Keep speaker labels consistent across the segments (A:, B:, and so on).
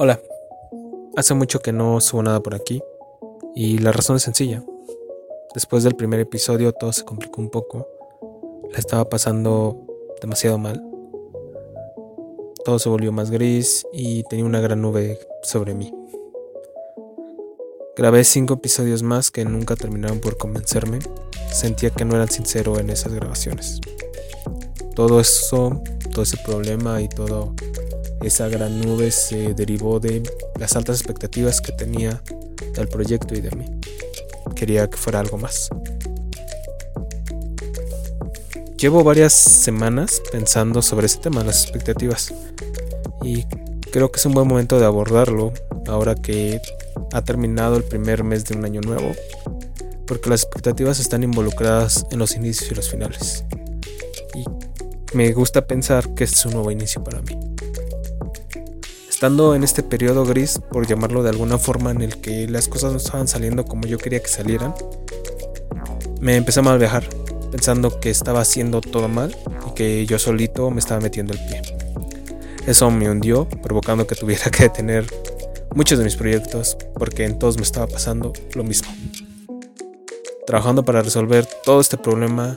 A: Hola, hace mucho que no subo nada por aquí y la razón es sencilla. Después del primer episodio todo se complicó un poco, la estaba pasando demasiado mal. Todo se volvió más gris y tenía una gran nube sobre mí. Grabé cinco episodios más que nunca terminaron por convencerme. Sentía que no eran sincero en esas grabaciones. Todo eso, todo ese problema y todo esa gran nube se derivó de las altas expectativas que tenía del proyecto y de mí. Quería que fuera algo más. Llevo varias semanas pensando sobre ese tema, las expectativas, y creo que es un buen momento de abordarlo ahora que ha terminado el primer mes de un año nuevo, porque las expectativas están involucradas en los inicios y los finales. Y me gusta pensar que este es un nuevo inicio para mí. Estando en este periodo gris, por llamarlo de alguna forma, en el que las cosas no estaban saliendo como yo quería que salieran, me empecé a mal viajar, pensando que estaba haciendo todo mal y que yo solito me estaba metiendo el pie. Eso me hundió, provocando que tuviera que detener muchos de mis proyectos, porque en todos me estaba pasando lo mismo. Trabajando para resolver todo este problema,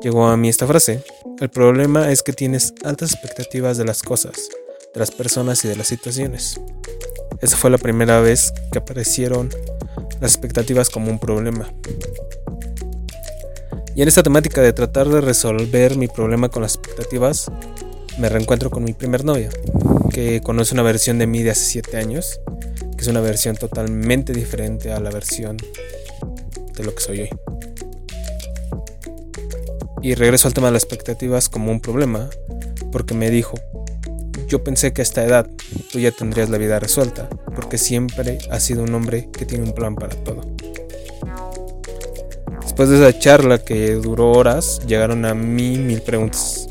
A: llegó a mí esta frase. El problema es que tienes altas expectativas de las cosas de las personas y de las situaciones. Esa fue la primera vez que aparecieron las expectativas como un problema. Y en esta temática de tratar de resolver mi problema con las expectativas, me reencuentro con mi primer novia, que conoce una versión de mí de hace 7 años, que es una versión totalmente diferente a la versión de lo que soy hoy. Y regreso al tema de las expectativas como un problema, porque me dijo, yo pensé que a esta edad tú ya tendrías la vida resuelta, porque siempre has sido un hombre que tiene un plan para todo. Después de esa charla que duró horas, llegaron a mí mil preguntas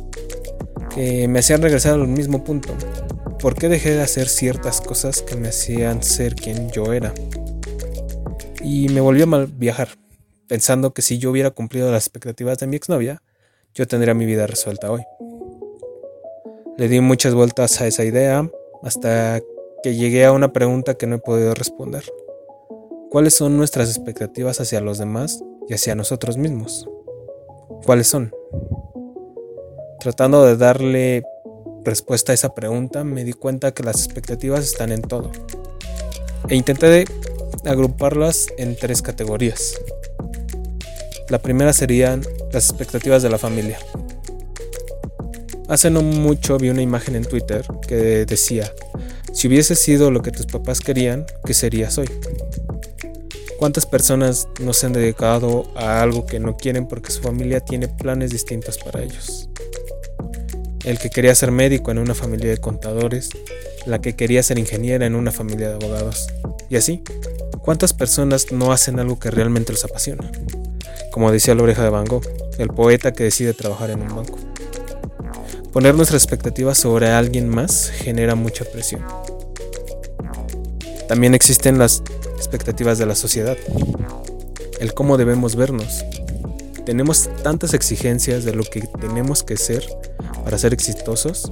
A: que me hacían regresar al mismo punto. ¿Por qué dejé de hacer ciertas cosas que me hacían ser quien yo era? Y me volvió a mal viajar, pensando que si yo hubiera cumplido las expectativas de mi exnovia, yo tendría mi vida resuelta hoy. Le di muchas vueltas a esa idea hasta que llegué a una pregunta que no he podido responder. ¿Cuáles son nuestras expectativas hacia los demás y hacia nosotros mismos? ¿Cuáles son? Tratando de darle respuesta a esa pregunta, me di cuenta que las expectativas están en todo. E intenté agruparlas en tres categorías. La primera serían las expectativas de la familia. Hace no mucho vi una imagen en Twitter que decía, si hubiese sido lo que tus papás querían, ¿qué serías hoy? ¿Cuántas personas no se han dedicado a algo que no quieren porque su familia tiene planes distintos para ellos? El que quería ser médico en una familia de contadores, la que quería ser ingeniera en una familia de abogados. Y así, ¿cuántas personas no hacen algo que realmente los apasiona? Como decía la oreja de Van Gogh, el poeta que decide trabajar en un banco. Poner nuestras expectativas sobre alguien más genera mucha presión. También existen las expectativas de la sociedad, el cómo debemos vernos. Tenemos tantas exigencias de lo que tenemos que ser para ser exitosos,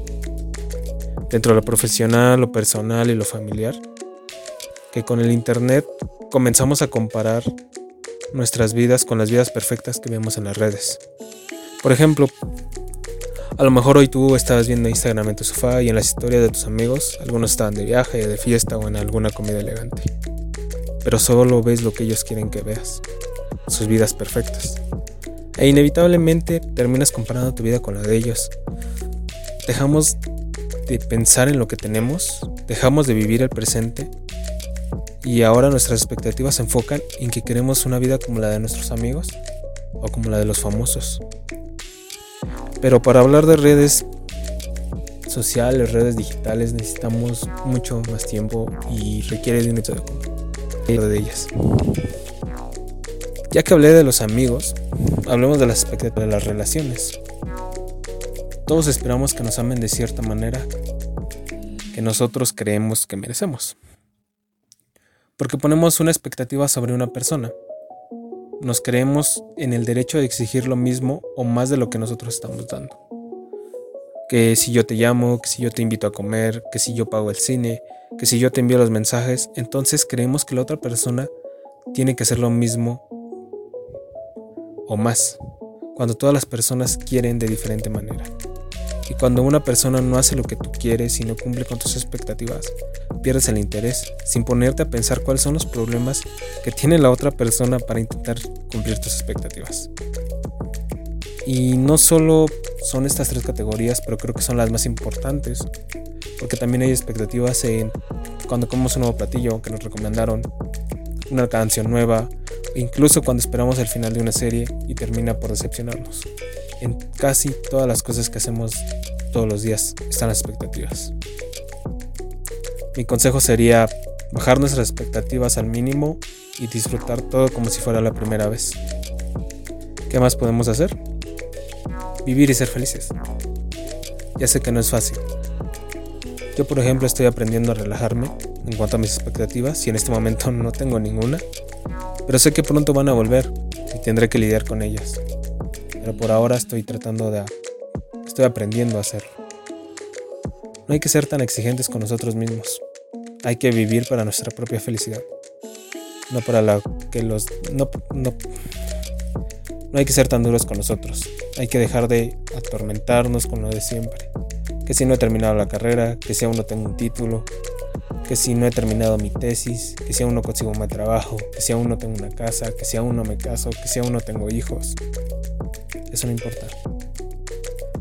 A: dentro de lo profesional, lo personal y lo familiar, que con el Internet comenzamos a comparar nuestras vidas con las vidas perfectas que vemos en las redes. Por ejemplo, a lo mejor hoy tú estabas viendo Instagram en tu sofá y en las historias de tus amigos, algunos estaban de viaje, de fiesta o en alguna comida elegante. Pero solo ves lo que ellos quieren que veas, sus vidas perfectas. E inevitablemente terminas comparando tu vida con la de ellos. Dejamos de pensar en lo que tenemos, dejamos de vivir el presente y ahora nuestras expectativas se enfocan en que queremos una vida como la de nuestros amigos o como la de los famosos. Pero para hablar de redes sociales, redes digitales, necesitamos mucho más tiempo y requiere de un de ellas. Ya que hablé de los amigos, hablemos de las expectativas de las relaciones. Todos esperamos que nos amen de cierta manera que nosotros creemos que merecemos. Porque ponemos una expectativa sobre una persona nos creemos en el derecho de exigir lo mismo o más de lo que nosotros estamos dando. que si yo te llamo, que si yo te invito a comer, que si yo pago el cine, que si yo te envío los mensajes, entonces creemos que la otra persona tiene que hacer lo mismo o más, cuando todas las personas quieren de diferente manera. Y cuando una persona no hace lo que tú quieres y no cumple con tus expectativas, pierdes el interés sin ponerte a pensar cuáles son los problemas que tiene la otra persona para intentar cumplir tus expectativas. Y no solo son estas tres categorías, pero creo que son las más importantes, porque también hay expectativas en cuando comemos un nuevo platillo que nos recomendaron, una canción nueva, incluso cuando esperamos el final de una serie y termina por decepcionarnos. En casi todas las cosas que hacemos todos los días están las expectativas. Mi consejo sería bajar nuestras expectativas al mínimo y disfrutar todo como si fuera la primera vez. ¿Qué más podemos hacer? Vivir y ser felices. Ya sé que no es fácil. Yo por ejemplo estoy aprendiendo a relajarme en cuanto a mis expectativas y en este momento no tengo ninguna, pero sé que pronto van a volver y tendré que lidiar con ellas. Pero por ahora estoy tratando de... estoy aprendiendo a hacerlo. No hay que ser tan exigentes con nosotros mismos. Hay que vivir para nuestra propia felicidad. No para la que los... No, no, no hay que ser tan duros con nosotros. Hay que dejar de atormentarnos con lo de siempre. Que si no he terminado la carrera, que si aún no tengo un título, que si no he terminado mi tesis, que si aún no consigo un buen trabajo, que si aún no tengo una casa, que si aún no me caso, que si aún no tengo hijos. Eso no importa.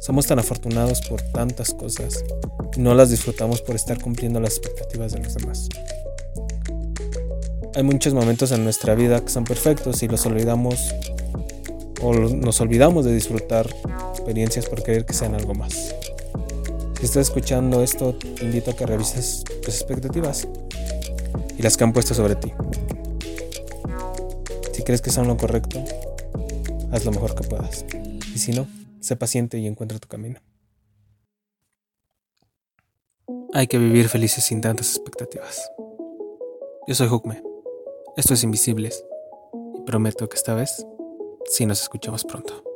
A: Somos tan afortunados por tantas cosas y no las disfrutamos por estar cumpliendo las expectativas de los demás. Hay muchos momentos en nuestra vida que son perfectos y los olvidamos o nos olvidamos de disfrutar experiencias por querer que sean algo más. Si estás escuchando esto, te invito a que revises tus expectativas y las que han puesto sobre ti. Si crees que son lo correcto, haz lo mejor que puedas. Y si no, sé paciente y encuentra tu camino. Hay que vivir felices sin tantas expectativas. Yo soy Hukme. Esto es Invisibles. Y prometo que esta vez sí nos escuchamos pronto.